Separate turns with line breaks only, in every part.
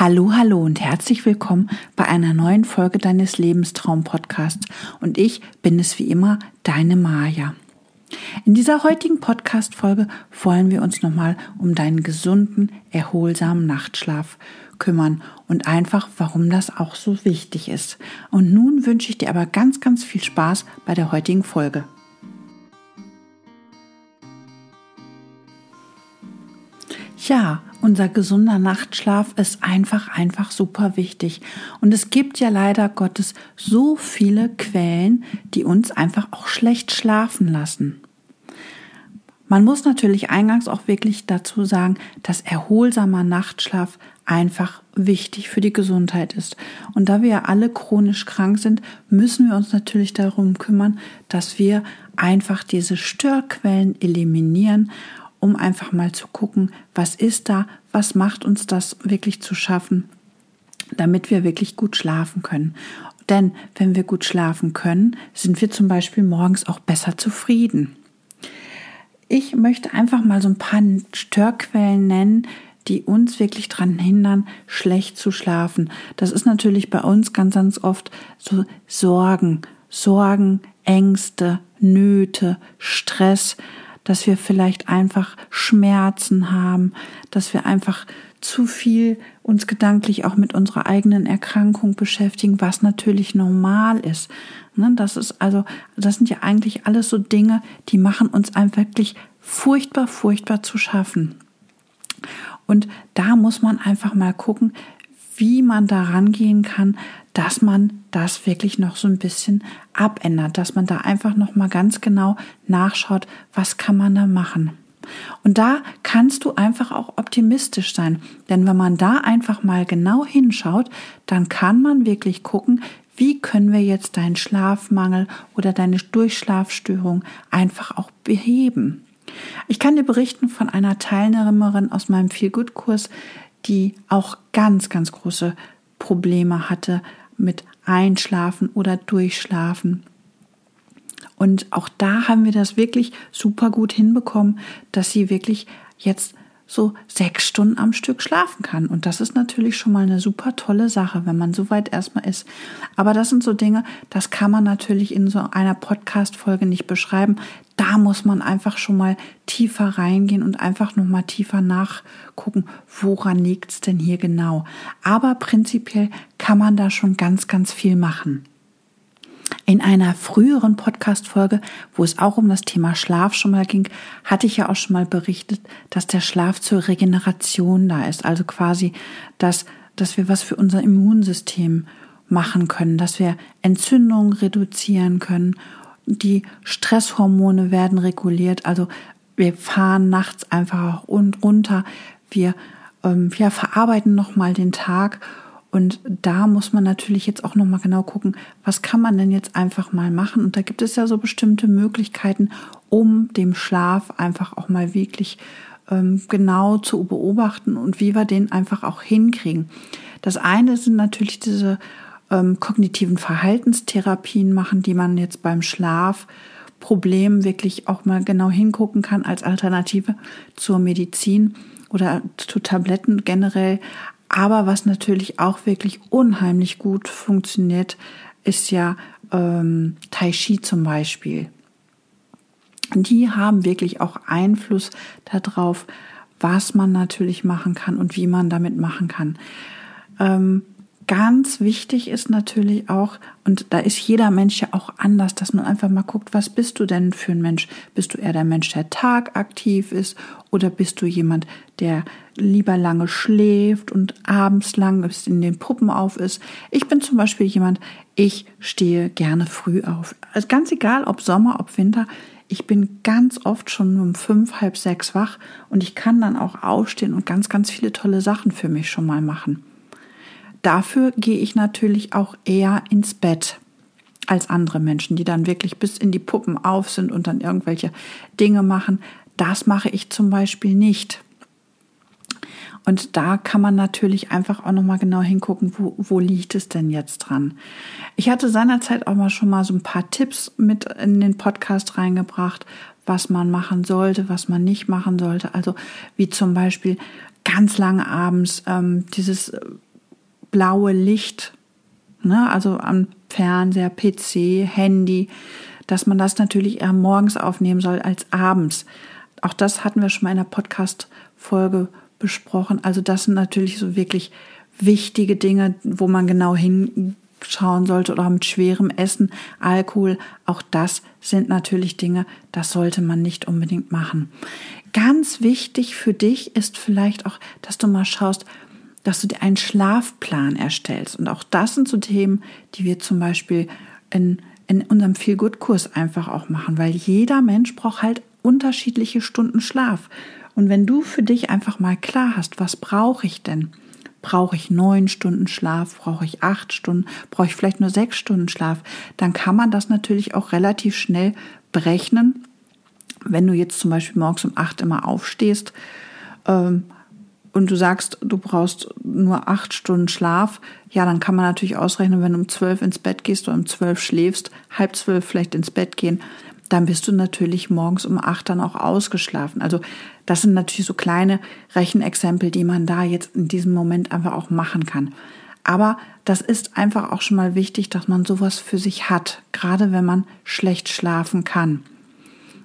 Hallo, hallo und herzlich willkommen bei einer neuen Folge deines Lebenstraum-Podcasts. Und ich bin es wie immer, deine Maja. In dieser heutigen Podcast-Folge wollen wir uns nochmal um deinen gesunden, erholsamen Nachtschlaf kümmern und einfach, warum das auch so wichtig ist. Und nun wünsche ich dir aber ganz, ganz viel Spaß bei der heutigen Folge. Ja, unser gesunder Nachtschlaf ist einfach, einfach super wichtig. Und es gibt ja leider Gottes so viele Quellen, die uns einfach auch schlecht schlafen lassen. Man muss natürlich eingangs auch wirklich dazu sagen, dass erholsamer Nachtschlaf einfach wichtig für die Gesundheit ist. Und da wir ja alle chronisch krank sind, müssen wir uns natürlich darum kümmern, dass wir einfach diese Störquellen eliminieren um einfach mal zu gucken, was ist da, was macht uns das wirklich zu schaffen, damit wir wirklich gut schlafen können. Denn wenn wir gut schlafen können, sind wir zum Beispiel morgens auch besser zufrieden. Ich möchte einfach mal so ein paar Störquellen nennen, die uns wirklich daran hindern, schlecht zu schlafen. Das ist natürlich bei uns ganz, ganz oft so Sorgen, Sorgen, Ängste, Nöte, Stress dass wir vielleicht einfach Schmerzen haben, dass wir einfach zu viel uns gedanklich auch mit unserer eigenen Erkrankung beschäftigen, was natürlich normal ist. Ne, das ist also, das sind ja eigentlich alles so Dinge, die machen uns einfach wirklich furchtbar, furchtbar zu schaffen. Und da muss man einfach mal gucken, wie man da rangehen kann, dass man das wirklich noch so ein bisschen abändert, dass man da einfach noch mal ganz genau nachschaut, was kann man da machen. Und da kannst du einfach auch optimistisch sein, denn wenn man da einfach mal genau hinschaut, dann kann man wirklich gucken, wie können wir jetzt deinen Schlafmangel oder deine Durchschlafstörung einfach auch beheben. Ich kann dir berichten von einer Teilnehmerin aus meinem Feelgood-Kurs, die auch ganz, ganz große Probleme hatte mit Einschlafen oder Durchschlafen. Und auch da haben wir das wirklich super gut hinbekommen, dass sie wirklich jetzt so sechs Stunden am Stück schlafen kann. Und das ist natürlich schon mal eine super tolle Sache, wenn man so weit erstmal ist. Aber das sind so Dinge, das kann man natürlich in so einer Podcast-Folge nicht beschreiben. Da muss man einfach schon mal tiefer reingehen und einfach nochmal tiefer nachgucken, woran liegt es denn hier genau. Aber prinzipiell kann man da schon ganz, ganz viel machen. In einer früheren Podcast-Folge, wo es auch um das Thema Schlaf schon mal ging, hatte ich ja auch schon mal berichtet, dass der Schlaf zur Regeneration da ist. Also quasi, dass, dass wir was für unser Immunsystem machen können, dass wir Entzündungen reduzieren können. Die Stresshormone werden reguliert. Also wir fahren nachts einfach und runter. Wir ähm, ja, verarbeiten nochmal den Tag und da muss man natürlich jetzt auch nochmal genau gucken, was kann man denn jetzt einfach mal machen? Und da gibt es ja so bestimmte Möglichkeiten, um dem Schlaf einfach auch mal wirklich ähm, genau zu beobachten und wie wir den einfach auch hinkriegen. Das eine sind natürlich diese ähm, kognitiven Verhaltenstherapien machen, die man jetzt beim Schlafproblem wirklich auch mal genau hingucken kann als Alternative zur Medizin oder zu Tabletten generell. Aber was natürlich auch wirklich unheimlich gut funktioniert, ist ja ähm, Tai Chi zum Beispiel. Die haben wirklich auch Einfluss darauf, was man natürlich machen kann und wie man damit machen kann. Ähm, ganz wichtig ist natürlich auch, und da ist jeder Mensch ja auch anders, dass man einfach mal guckt, was bist du denn für ein Mensch? Bist du eher der Mensch, der tagaktiv ist oder bist du jemand, der lieber lange schläft und abends lang in den Puppen auf ist? Ich bin zum Beispiel jemand, ich stehe gerne früh auf. Also ganz egal, ob Sommer, ob Winter. Ich bin ganz oft schon um fünf, halb sechs wach und ich kann dann auch aufstehen und ganz, ganz viele tolle Sachen für mich schon mal machen. Dafür gehe ich natürlich auch eher ins Bett als andere Menschen, die dann wirklich bis in die Puppen auf sind und dann irgendwelche Dinge machen. Das mache ich zum Beispiel nicht. Und da kann man natürlich einfach auch nochmal genau hingucken, wo, wo liegt es denn jetzt dran. Ich hatte seinerzeit auch mal schon mal so ein paar Tipps mit in den Podcast reingebracht, was man machen sollte, was man nicht machen sollte. Also wie zum Beispiel ganz lange abends ähm, dieses blaue Licht, ne, also am Fernseher, PC, Handy, dass man das natürlich eher morgens aufnehmen soll als abends. Auch das hatten wir schon mal in der Podcast-Folge besprochen. Also das sind natürlich so wirklich wichtige Dinge, wo man genau hinschauen sollte oder mit schwerem Essen, Alkohol. Auch das sind natürlich Dinge, das sollte man nicht unbedingt machen. Ganz wichtig für dich ist vielleicht auch, dass du mal schaust, dass du dir einen Schlafplan erstellst. Und auch das sind so Themen, die wir zum Beispiel in, in unserem Feel-Good-Kurs einfach auch machen, weil jeder Mensch braucht halt unterschiedliche Stunden Schlaf. Und wenn du für dich einfach mal klar hast, was brauche ich denn? Brauche ich neun Stunden Schlaf? Brauche ich acht Stunden? Brauche ich vielleicht nur sechs Stunden Schlaf? Dann kann man das natürlich auch relativ schnell berechnen. Wenn du jetzt zum Beispiel morgens um acht immer aufstehst, ähm, und du sagst, du brauchst nur acht Stunden Schlaf, ja, dann kann man natürlich ausrechnen, wenn du um zwölf ins Bett gehst oder um zwölf schläfst, halb zwölf vielleicht ins Bett gehen, dann bist du natürlich morgens um acht dann auch ausgeschlafen. Also das sind natürlich so kleine Rechenexempel, die man da jetzt in diesem Moment einfach auch machen kann. Aber das ist einfach auch schon mal wichtig, dass man sowas für sich hat, gerade wenn man schlecht schlafen kann.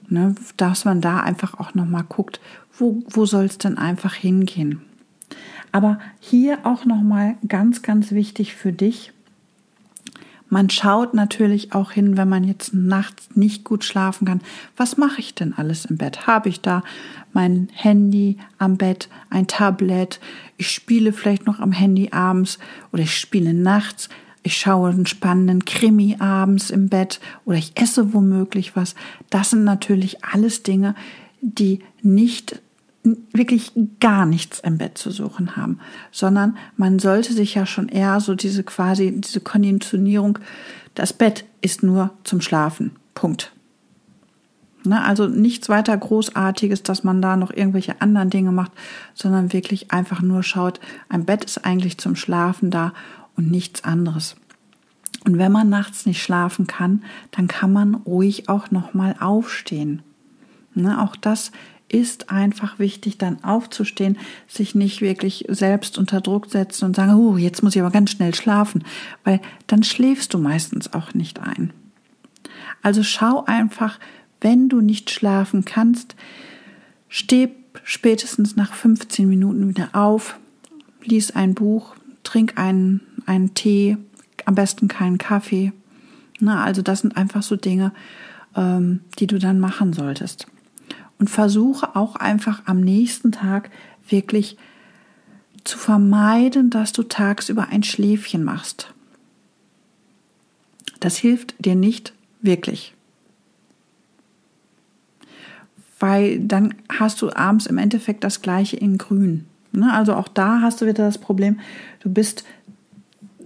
Ne, dass man da einfach auch nochmal guckt, wo, wo soll es denn einfach hingehen. Aber hier auch nochmal ganz, ganz wichtig für dich. Man schaut natürlich auch hin, wenn man jetzt nachts nicht gut schlafen kann. Was mache ich denn alles im Bett? Habe ich da mein Handy am Bett, ein Tablet? Ich spiele vielleicht noch am Handy abends oder ich spiele nachts. Ich schaue einen spannenden Krimi abends im Bett oder ich esse womöglich was. Das sind natürlich alles Dinge, die nicht wirklich gar nichts im Bett zu suchen haben, sondern man sollte sich ja schon eher so diese quasi, diese Konditionierung, das Bett ist nur zum Schlafen. Punkt. Ne, also nichts weiter Großartiges, dass man da noch irgendwelche anderen Dinge macht, sondern wirklich einfach nur schaut, ein Bett ist eigentlich zum Schlafen da und nichts anderes. Und wenn man nachts nicht schlafen kann, dann kann man ruhig auch noch mal aufstehen. Ne, auch das ist einfach wichtig, dann aufzustehen, sich nicht wirklich selbst unter Druck setzen und sagen, oh, jetzt muss ich aber ganz schnell schlafen, weil dann schläfst du meistens auch nicht ein. Also schau einfach, wenn du nicht schlafen kannst, steh spätestens nach 15 Minuten wieder auf, lies ein Buch, trink einen, einen Tee, am besten keinen Kaffee. Na, also das sind einfach so Dinge, ähm, die du dann machen solltest und versuche auch einfach am nächsten Tag wirklich zu vermeiden, dass du tagsüber ein Schläfchen machst. Das hilft dir nicht wirklich. Weil dann hast du abends im Endeffekt das gleiche in grün. Ne? Also auch da hast du wieder das Problem, du bist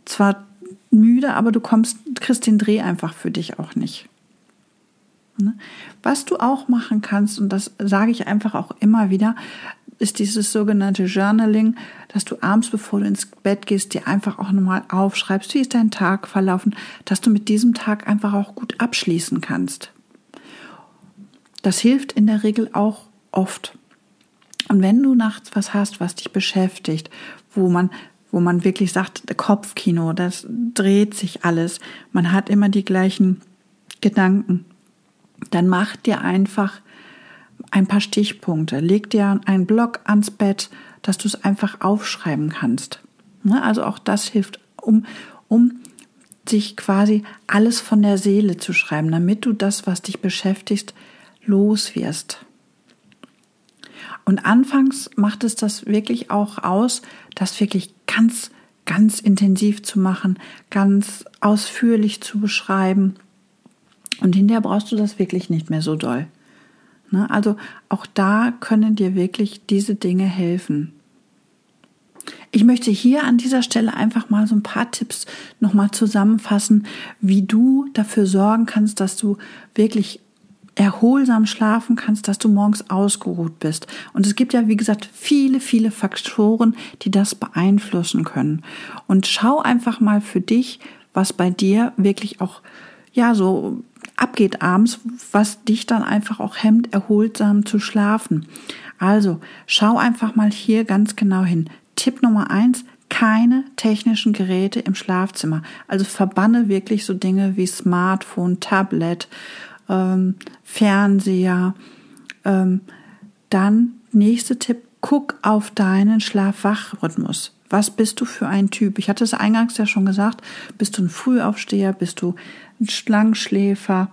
zwar müde, aber du kommst, kriegst den Dreh einfach für dich auch nicht. Ne? Was du auch machen kannst, und das sage ich einfach auch immer wieder, ist dieses sogenannte Journaling, dass du abends, bevor du ins Bett gehst, dir einfach auch nochmal aufschreibst, wie ist dein Tag verlaufen, dass du mit diesem Tag einfach auch gut abschließen kannst. Das hilft in der Regel auch oft. Und wenn du nachts was hast, was dich beschäftigt, wo man wo man wirklich sagt, Kopfkino, das dreht sich alles. Man hat immer die gleichen Gedanken dann mach dir einfach ein paar Stichpunkte. Leg dir einen Block ans Bett, dass du es einfach aufschreiben kannst. Ne, also auch das hilft, um, um sich quasi alles von der Seele zu schreiben, damit du das, was dich beschäftigt, los wirst. Und anfangs macht es das wirklich auch aus, das wirklich ganz, ganz intensiv zu machen, ganz ausführlich zu beschreiben und hinterher brauchst du das wirklich nicht mehr so doll. Ne? Also auch da können dir wirklich diese Dinge helfen. Ich möchte hier an dieser Stelle einfach mal so ein paar Tipps nochmal zusammenfassen, wie du dafür sorgen kannst, dass du wirklich erholsam schlafen kannst, dass du morgens ausgeruht bist. Und es gibt ja, wie gesagt, viele, viele Faktoren, die das beeinflussen können. Und schau einfach mal für dich, was bei dir wirklich auch, ja, so abgeht abends, was dich dann einfach auch hemmt, erholsam zu schlafen. Also schau einfach mal hier ganz genau hin. Tipp Nummer eins, keine technischen Geräte im Schlafzimmer. Also verbanne wirklich so Dinge wie Smartphone, Tablet, ähm, Fernseher. Ähm, dann nächster Tipp, guck auf deinen Schlaf-Wach-Rhythmus. Was bist du für ein Typ? Ich hatte es eingangs ja schon gesagt. Bist du ein Frühaufsteher? Bist du ein Schlangenschläfer?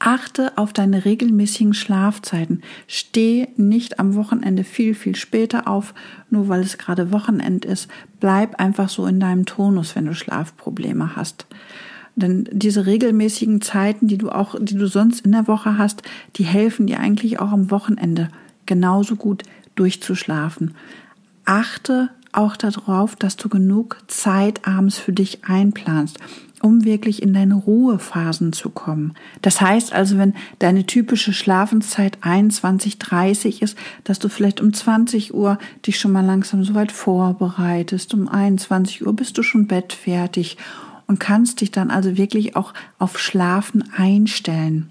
Achte auf deine regelmäßigen Schlafzeiten. Steh nicht am Wochenende viel, viel später auf, nur weil es gerade Wochenend ist. Bleib einfach so in deinem Tonus, wenn du Schlafprobleme hast. Denn diese regelmäßigen Zeiten, die du auch, die du sonst in der Woche hast, die helfen dir eigentlich auch am Wochenende genauso gut durchzuschlafen. Achte auch darauf, dass du genug Zeit abends für dich einplanst, um wirklich in deine Ruhephasen zu kommen. Das heißt also, wenn deine typische Schlafenszeit 21, 30 ist, dass du vielleicht um 20 Uhr dich schon mal langsam soweit vorbereitest. Um 21 Uhr bist du schon bettfertig und kannst dich dann also wirklich auch auf Schlafen einstellen.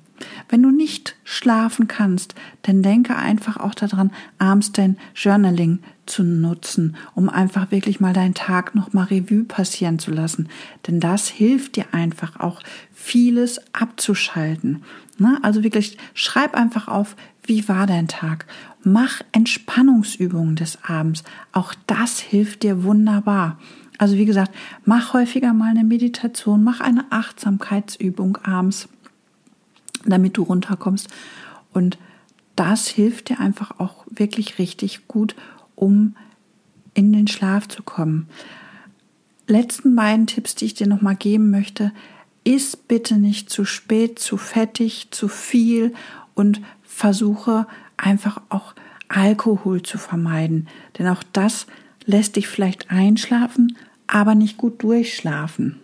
Wenn du nicht schlafen kannst, dann denke einfach auch daran, abends dein Journaling zu nutzen, um einfach wirklich mal deinen Tag noch mal Revue passieren zu lassen. Denn das hilft dir einfach auch vieles abzuschalten. Na, also wirklich schreib einfach auf, wie war dein Tag? Mach Entspannungsübungen des Abends. Auch das hilft dir wunderbar. Also wie gesagt, mach häufiger mal eine Meditation, mach eine Achtsamkeitsübung abends damit du runterkommst. Und das hilft dir einfach auch wirklich richtig gut, um in den Schlaf zu kommen. Letzten beiden Tipps, die ich dir nochmal geben möchte, ist bitte nicht zu spät, zu fettig, zu viel und versuche einfach auch Alkohol zu vermeiden. Denn auch das lässt dich vielleicht einschlafen, aber nicht gut durchschlafen.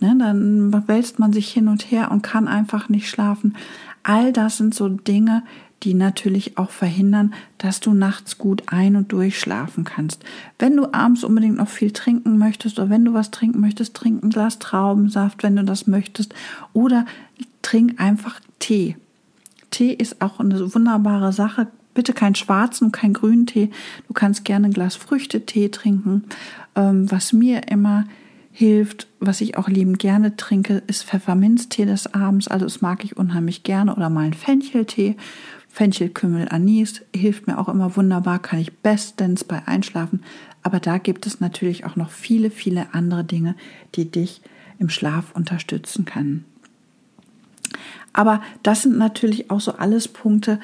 Ne, dann wälzt man sich hin und her und kann einfach nicht schlafen. All das sind so Dinge, die natürlich auch verhindern, dass du nachts gut ein- und durchschlafen kannst. Wenn du abends unbedingt noch viel trinken möchtest oder wenn du was trinken möchtest, trink ein Glas Traubensaft, wenn du das möchtest. Oder trink einfach Tee. Tee ist auch eine wunderbare Sache. Bitte keinen schwarzen und keinen grünen Tee. Du kannst gerne ein Glas Früchtetee trinken. Ähm, was mir immer hilft. Was ich auch liebend gerne trinke, ist Pfefferminztee des Abends. Also das mag ich unheimlich gerne. Oder mal ein Fencheltee. Fenchel, Kümmel, Anis hilft mir auch immer wunderbar, kann ich bestens bei Einschlafen. Aber da gibt es natürlich auch noch viele, viele andere Dinge, die dich im Schlaf unterstützen können. Aber das sind natürlich auch so alles Punkte,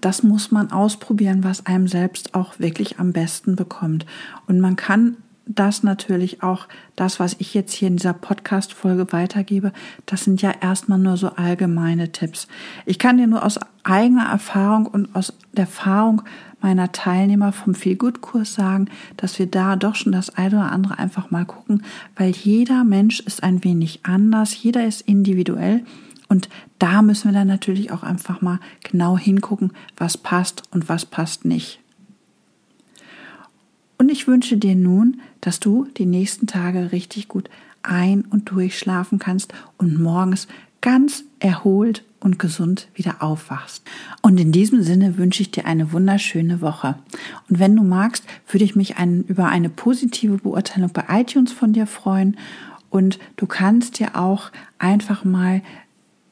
das muss man ausprobieren, was einem selbst auch wirklich am besten bekommt. Und man kann das natürlich auch, das, was ich jetzt hier in dieser Podcast-Folge weitergebe, das sind ja erstmal nur so allgemeine Tipps. Ich kann dir nur aus eigener Erfahrung und aus der Erfahrung meiner Teilnehmer vom Feel-Good-Kurs sagen, dass wir da doch schon das eine oder andere einfach mal gucken, weil jeder Mensch ist ein wenig anders, jeder ist individuell und da müssen wir dann natürlich auch einfach mal genau hingucken, was passt und was passt nicht. Und ich wünsche dir nun, dass du die nächsten Tage richtig gut ein- und durchschlafen kannst und morgens ganz erholt und gesund wieder aufwachst. Und in diesem Sinne wünsche ich dir eine wunderschöne Woche. Und wenn du magst, würde ich mich ein, über eine positive Beurteilung bei iTunes von dir freuen. Und du kannst dir auch einfach mal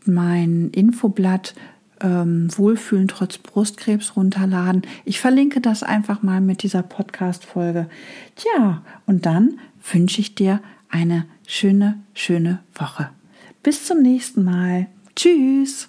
mein Infoblatt ähm, Wohlfühlen trotz Brustkrebs runterladen. Ich verlinke das einfach mal mit dieser Podcast-Folge. Tja, und dann wünsche ich dir eine schöne, schöne Woche. Bis zum nächsten Mal. Tschüss.